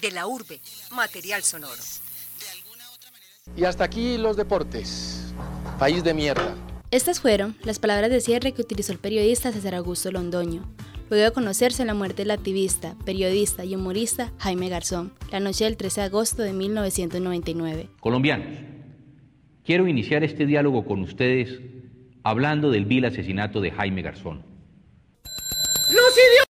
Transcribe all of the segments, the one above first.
De la urbe, material sonoro. Y hasta aquí los deportes. País de mierda. Estas fueron las palabras de cierre que utilizó el periodista César Augusto Londoño, luego de conocerse la muerte del activista, periodista y humorista Jaime Garzón, la noche del 13 de agosto de 1999. Colombianos, quiero iniciar este diálogo con ustedes hablando del vil asesinato de Jaime Garzón. ¡Los idiotas!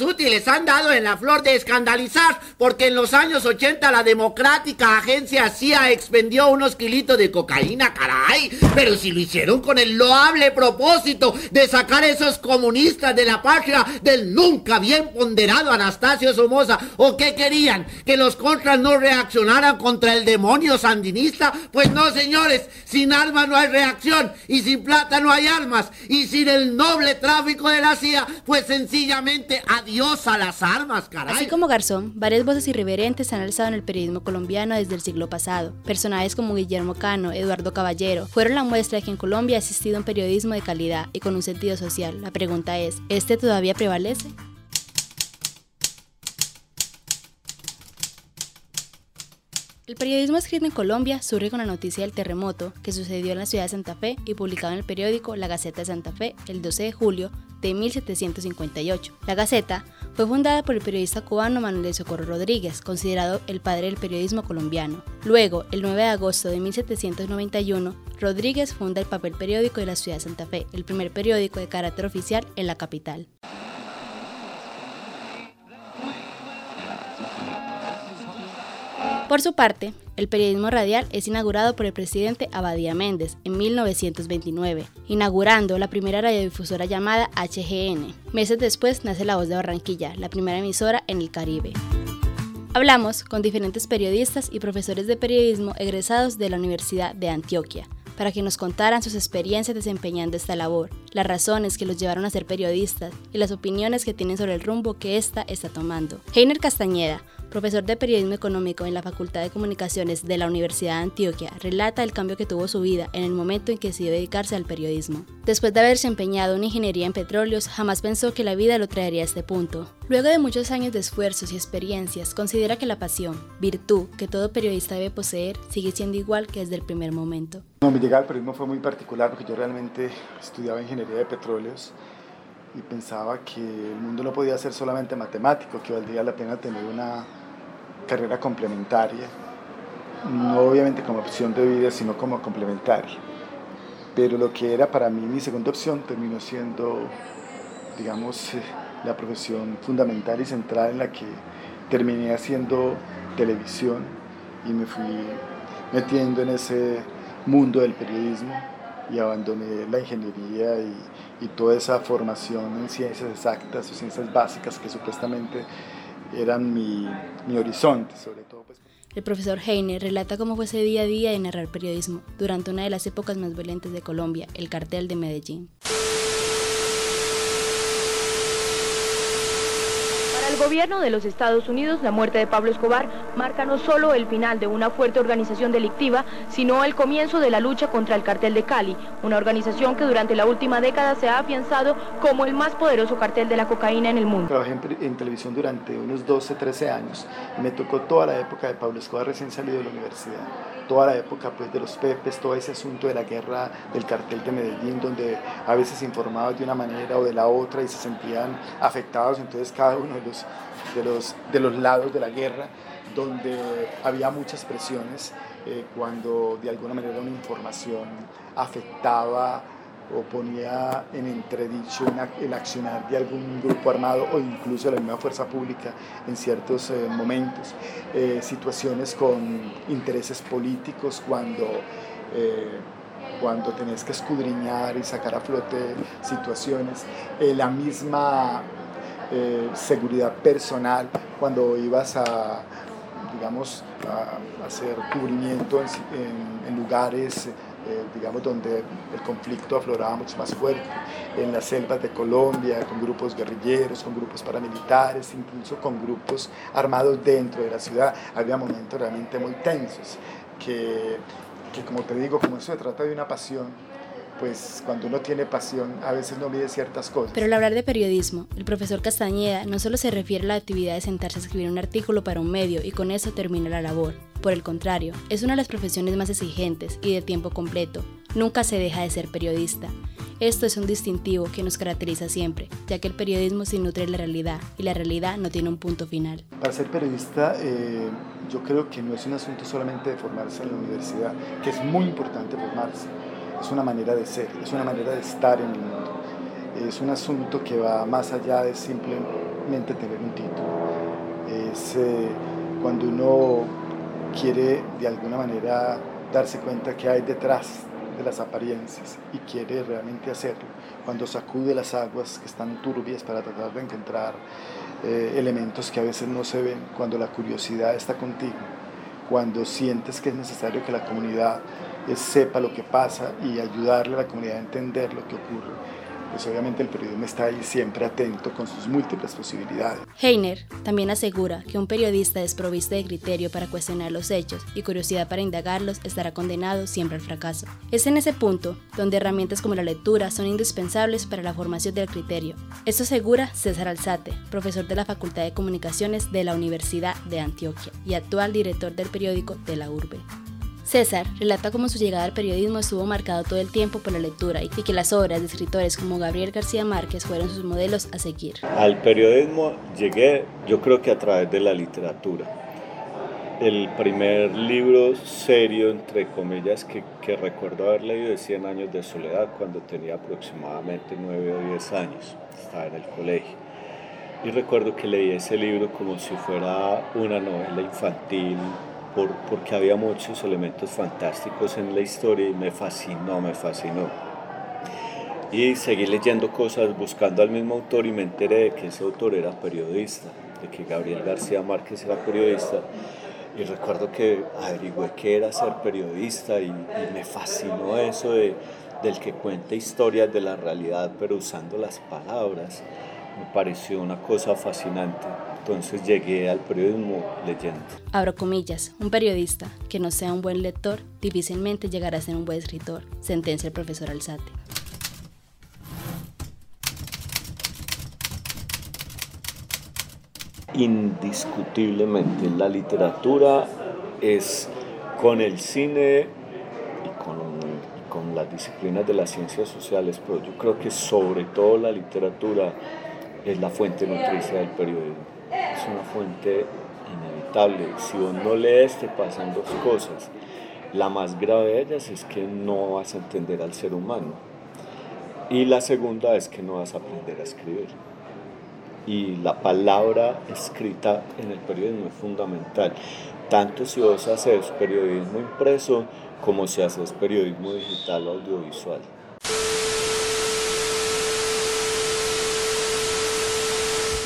Útiles han dado en la flor de escandalizar porque en los años 80 la democrática agencia CIA expendió unos kilitos de cocaína, caray. Pero si lo hicieron con el loable propósito de sacar a esos comunistas de la patria del nunca bien ponderado Anastasio Somoza, ¿o qué querían? ¿Que los contras no reaccionaran contra el demonio sandinista? Pues no, señores, sin armas no hay reacción y sin plata no hay armas y sin el noble tráfico de la CIA, pues sencillamente Adiós a las armas, caray. Así como Garzón, varias voces irreverentes se han alzado en el periodismo colombiano desde el siglo pasado. Personajes como Guillermo Cano, Eduardo Caballero, fueron la muestra de que en Colombia ha existido un periodismo de calidad y con un sentido social. La pregunta es, ¿este todavía prevalece? El periodismo escrito en Colombia surge con la noticia del terremoto que sucedió en la ciudad de Santa Fe y publicado en el periódico La Gaceta de Santa Fe el 12 de julio de 1758. La Gaceta fue fundada por el periodista cubano Manuel de Socorro Rodríguez, considerado el padre del periodismo colombiano. Luego, el 9 de agosto de 1791, Rodríguez funda el papel periódico de la ciudad de Santa Fe, el primer periódico de carácter oficial en la capital. Por su parte, el periodismo radial es inaugurado por el presidente Abadía Méndez en 1929, inaugurando la primera radiodifusora llamada HGN. Meses después nace La Voz de Barranquilla, la primera emisora en el Caribe. Hablamos con diferentes periodistas y profesores de periodismo egresados de la Universidad de Antioquia para que nos contaran sus experiencias desempeñando esta labor, las razones que los llevaron a ser periodistas y las opiniones que tienen sobre el rumbo que ésta está tomando. Heiner Castañeda, profesor de periodismo económico en la Facultad de Comunicaciones de la Universidad de Antioquia, relata el cambio que tuvo su vida en el momento en que decidió dedicarse al periodismo. Después de haberse empeñado en ingeniería en petróleos, jamás pensó que la vida lo traería a este punto. Luego de muchos años de esfuerzos y experiencias, considera que la pasión, virtud que todo periodista debe poseer, sigue siendo igual que desde el primer momento. No, mi llegada al periodismo fue muy particular porque yo realmente estudiaba ingeniería de petróleos y pensaba que el mundo no podía ser solamente matemático, que valdría la pena tener una carrera complementaria, no obviamente como opción de vida, sino como complementaria. Pero lo que era para mí mi segunda opción terminó siendo, digamos, eh, la profesión fundamental y central en la que terminé haciendo televisión y me fui metiendo en ese mundo del periodismo y abandoné la ingeniería y, y toda esa formación en ciencias exactas o ciencias básicas que supuestamente eran mi, horizonte, sobre todo. Pues. El profesor Heine relata cómo fue ese día a día de narrar periodismo durante una de las épocas más violentas de Colombia, el cartel de Medellín. El gobierno de los Estados Unidos, la muerte de Pablo Escobar marca no solo el final de una fuerte organización delictiva, sino el comienzo de la lucha contra el cartel de Cali, una organización que durante la última década se ha afianzado como el más poderoso cartel de la cocaína en el mundo. Trabajé en, televisión durante unos 12, 13 años. Y me tocó toda la época de Pablo Escobar recién salido de la universidad, toda la época pues, de los Pepes, todo ese asunto de la guerra del cartel de Medellín, donde a veces informaban de una manera o de la otra y se sentían afectados, entonces cada uno de los de los, de los lados de la guerra, donde había muchas presiones eh, cuando de alguna manera una información afectaba o ponía en entredicho el accionar de algún grupo armado o incluso la misma fuerza pública en ciertos eh, momentos, eh, situaciones con intereses políticos cuando, cuando tenés que escudriñar y sacar a flote situaciones, la misma eh, seguridad personal cuando ibas a, digamos, a, hacer cubrimiento en, lugares, eh, digamos, donde el conflicto afloraba mucho más fuerte, en las selvas de Colombia, con grupos guerrilleros, con grupos paramilitares, incluso con grupos armados dentro de la ciudad. Había momentos realmente muy tensos, que, que como te digo, como eso se trata de una pasión, pues cuando uno tiene pasión a veces no mide ciertas cosas. Pero al hablar de periodismo, el profesor Castañeda no solo se refiere a la actividad de sentarse a escribir un artículo para un medio y con eso termina la labor. Por el contrario, es una de las profesiones más exigentes y de tiempo completo. Nunca se deja de ser periodista. Esto es un distintivo que nos caracteriza siempre, ya que el periodismo se nutre de la realidad y la realidad no tiene un punto final. Para ser periodista, eh, yo creo que no es un asunto solamente de formarse en la universidad, que es muy importante formarse. Es una manera de ser, es una manera de estar en el mundo. Es un asunto que va más allá de simplemente tener un título. Es eh, cuando uno quiere de alguna manera darse cuenta que hay detrás de las apariencias y quiere realmente hacerlo, cuando sacude las aguas que están turbias para tratar de encontrar eh, elementos que a veces no se ven, cuando la curiosidad está contigo, cuando sientes que es necesario que la comunidad sepa lo que pasa y ayudarle a la comunidad a entender lo que ocurre pues obviamente el periodismo está ahí siempre atento con sus múltiples posibilidades. Heiner también asegura que un periodista desprovisto de criterio para cuestionar los hechos y curiosidad para indagarlos estará condenado siempre al fracaso. Es en ese punto donde herramientas como la lectura son indispensables para la formación del criterio. Esto asegura César Alzate, profesor de la Facultad de Comunicaciones de la Universidad de Antioquia y actual director del periódico de la Urbe. César relata cómo su llegada al periodismo estuvo marcado todo el tiempo por la lectura y que las obras de escritores como Gabriel García Márquez fueron sus modelos a seguir. Al periodismo llegué yo creo que a través de la literatura. El primer libro serio, entre comillas, que, que recuerdo haber leído es Cien años de soledad cuando tenía aproximadamente 9 o 10 años, estaba en el colegio. Y recuerdo que leí ese libro como si fuera una novela infantil porque había muchos elementos fantásticos en la historia y me fascinó, me fascinó. Y seguí leyendo cosas, buscando al mismo autor y me enteré de que ese autor era periodista, de que Gabriel García Márquez era periodista. Y recuerdo que averigüé qué era ser periodista y, y me fascinó eso de, del que cuenta historias de la realidad pero usando las palabras. Me pareció una cosa fascinante. Entonces llegué al periodismo leyendo. Abro comillas, un periodista que no sea un buen lector difícilmente llegará a ser un buen escritor, sentencia el profesor Alzate. Indiscutiblemente la literatura es con el cine y con, con las disciplinas de las ciencias sociales, pero yo creo que sobre todo la literatura es la fuente nutricia del periodismo es una fuente inevitable. Si vos no lees, te pasan dos cosas. La más grave de ellas es que no vas a entender al ser humano. Y la segunda es que no vas a aprender a escribir. Y la palabra escrita en el periodismo es fundamental. Tanto si vos haces periodismo impreso como si haces periodismo digital o audiovisual.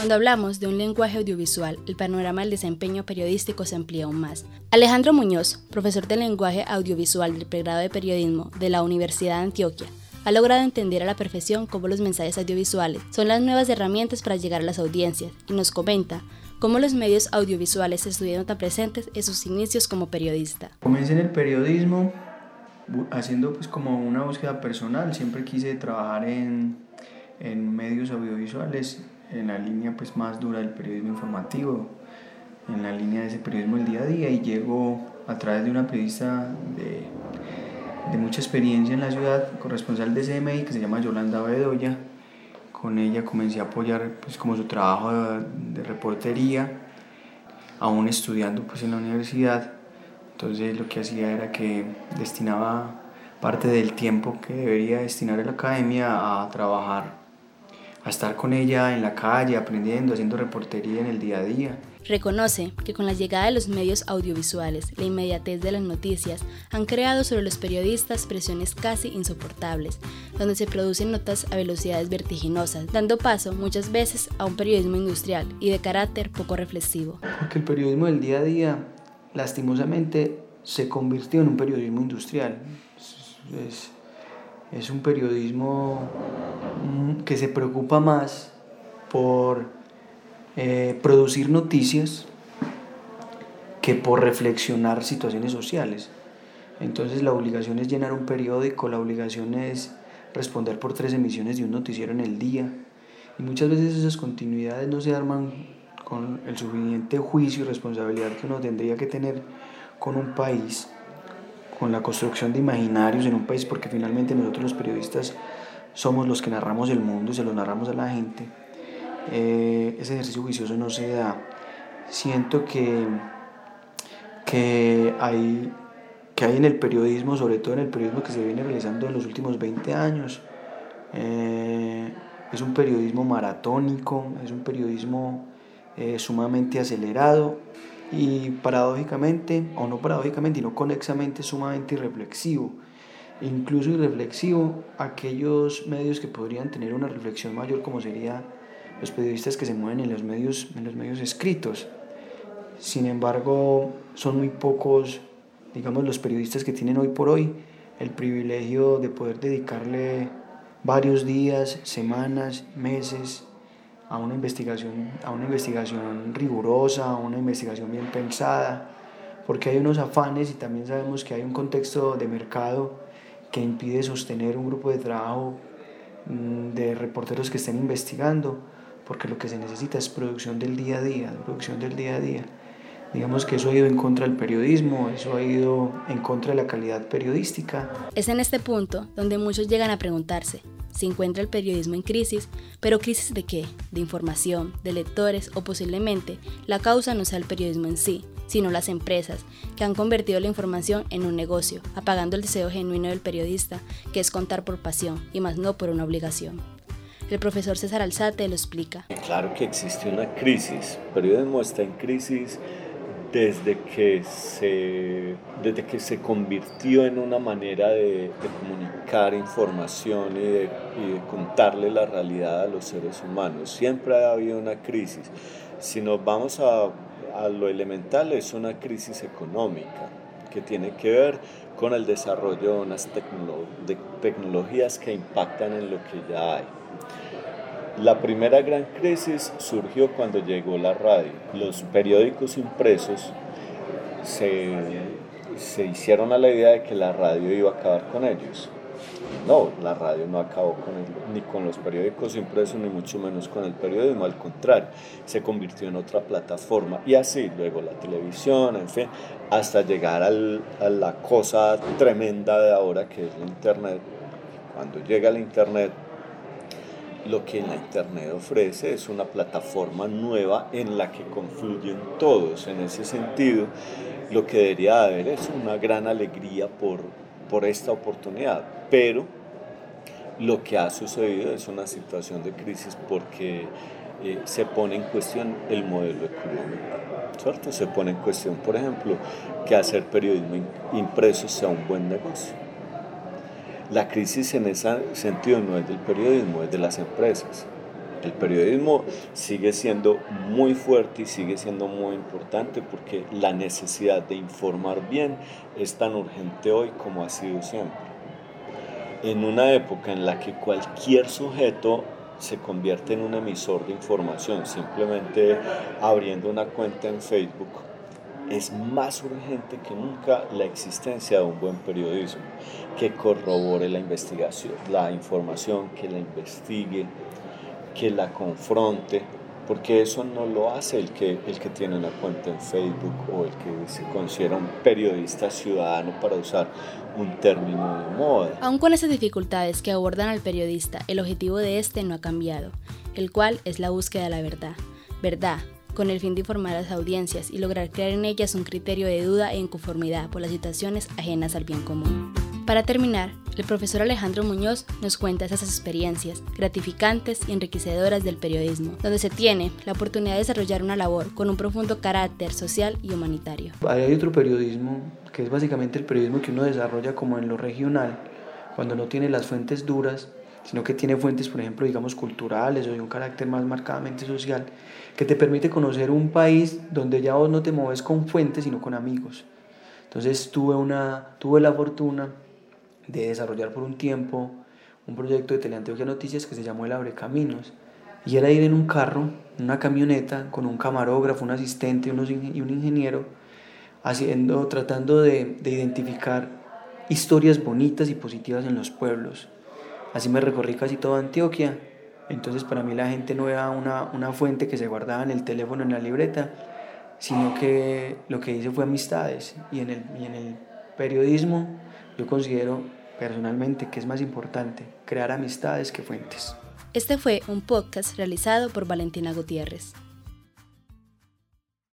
Cuando hablamos de un lenguaje audiovisual, el panorama del desempeño periodístico se amplía aún más. Alejandro Muñoz, profesor de lenguaje audiovisual del pregrado de periodismo de la Universidad de Antioquia, ha logrado entender a la perfección cómo los mensajes audiovisuales son las nuevas herramientas para llegar a las audiencias y nos comenta cómo los medios audiovisuales estuvieron tan presentes en sus inicios como periodista. Comencé en el periodismo haciendo pues como una búsqueda personal, siempre quise trabajar en, en medios audiovisuales en la línea pues más dura del periodismo informativo, en la línea de ese periodismo del día a día y llego a través de una periodista de, de mucha experiencia en la ciudad, corresponsal de CMI que se llama Yolanda Bedoya. Con ella comencé a apoyar pues como su trabajo de, reportería, aún estudiando pues en la universidad. Entonces lo que hacía era que destinaba parte del tiempo que debería destinar a la academia a trabajar a estar con ella en la calle, aprendiendo, haciendo reportería en el día a día. Reconoce que con la llegada de los medios audiovisuales, la inmediatez de las noticias han creado sobre los periodistas presiones casi insoportables, donde se producen notas a velocidades vertiginosas, dando paso muchas veces a un periodismo industrial y de carácter poco reflexivo. Porque el periodismo del día a día, lastimosamente, se convirtió en un periodismo industrial. Es, es un periodismo mm, que se preocupa más por eh, producir noticias que por reflexionar situaciones sociales. Entonces la obligación es llenar un periódico, la obligación es responder por tres emisiones de un noticiero en el día. Y muchas veces esas continuidades no se arman con el suficiente juicio y responsabilidad que uno tendría que tener con un país, con la construcción de imaginarios en un país, porque finalmente nosotros los periodistas somos los que narramos el mundo y se lo narramos a la gente. Eh, ese ejercicio juicioso no se da. Siento que, que hay que hay en el periodismo, sobre todo en el periodismo que se viene realizando en los últimos 20 años. Eh, es un periodismo maratónico, es un periodismo eh, sumamente acelerado y paradójicamente, o no paradójicamente, sino conexamente, sumamente irreflexivo. Incluso irreflexivo aquellos medios que podrían tener una reflexión mayor, como serían los periodistas que se mueven en los medios, en los medios escritos. Sin embargo, son muy pocos digamos, los periodistas que tienen hoy por hoy el privilegio de poder dedicarle varios días, semanas, meses a una investigación, a una investigación rigurosa, a una investigación bien pensada, porque hay unos afanes y también sabemos que hay un contexto de mercado que impide sostener un grupo de trabajo mm, de reporteros que estén investigando, porque lo que se necesita es producción del día a día, producción del día a día. Digamos que eso ha ido en contra del periodismo, eso ha ido en contra de la calidad periodística. Es en este punto donde muchos llegan a preguntarse, si encuentra el periodismo en crisis, pero crisis de qué? De información, de lectores o posiblemente la causa no sea el periodismo en sí, sino las empresas, que han convertido la información en un negocio, apagando el deseo genuino del periodista, que es contar por pasión y más no por una obligación. El profesor César Alzate lo explica. Claro que existe una crisis, el periodismo está en crisis desde que se, desde que se convirtió en una manera de, comunicar información y de, de, contarle la realidad a los seres humanos. Siempre ha habido una crisis. Si nos vamos a, a lo elemental, es una crisis económica que tiene que ver con el desarrollo de unas de tecnologías que impactan en lo que ya hay. La primera gran crisis surgió cuando llegó la radio. Los periódicos impresos se, hicieron a la idea de que la radio iba a acabar con ellos. No, la radio no acabó con ni con los periódicos impresos, ni mucho menos con el periodismo, al contrario, se convirtió en otra plataforma y así, luego la televisión, en fin, hasta llegar a la cosa tremenda de ahora que es la Internet. Cuando llega la Internet, lo que la Internet ofrece es una plataforma nueva en la que confluyen todos. En ese sentido, lo que debería haber es una gran alegría por, por esta oportunidad, pero lo que ha sucedido es una situación de crisis porque eh, se pone en cuestión el modelo económico. ¿cierto? Se pone en cuestión, por ejemplo, que hacer periodismo impreso sea un buen negocio la crisis en ese sentido no es del periodismo, es de las empresas. El periodismo sigue siendo muy fuerte y sigue siendo muy importante porque la necesidad de informar bien es tan urgente hoy como ha sido siempre. En una época en la que cualquier sujeto se convierte en un emisor de información, simplemente abriendo una cuenta en Facebook, es más urgente que nunca la existencia de un buen periodismo que corrobore la investigación, la información, que la investigue, que la confronte, porque eso no lo hace el que, el que tiene una cuenta en Facebook o el que se considera un periodista ciudadano para usar un término de moda. Aún con esas dificultades que abordan al periodista, el objetivo de este no ha cambiado, el cual es la búsqueda de la verdad. Verdad, con el fin de informar a las audiencias y lograr crear en ellas un criterio de duda e inconformidad por las situaciones ajenas al bien común. Para terminar, el profesor Alejandro Muñoz nos cuenta esas experiencias gratificantes y enriquecedoras del periodismo, donde se tiene la oportunidad de desarrollar una labor con un profundo carácter social y humanitario. Hay otro periodismo que es básicamente el periodismo que uno desarrolla como en lo regional, cuando no tiene las fuentes duras sino que tiene fuentes, por ejemplo, digamos, culturales o de un carácter más marcadamente social, que te permite conocer un país donde ya vos no te mueves con fuentes, sino con amigos. Entonces tuve, una, tuve la fortuna de desarrollar por un tiempo un proyecto de Teleantioquia Noticias que se llamó El Abre Caminos. Y era ir en un carro, en una camioneta, con un camarógrafo, un asistente y un ingeniero, haciendo, tratando de, de identificar historias bonitas y positivas en los pueblos Así me recorrí casi toda Antioquia. Entonces para mí la gente no era una, una fuente que se guardaba en el teléfono, en la libreta, sino que lo que hice fue amistades. Y en el, y en el periodismo yo considero personalmente que es más importante crear amistades que fuentes. Este fue un podcast realizado por Valentina Gutiérrez.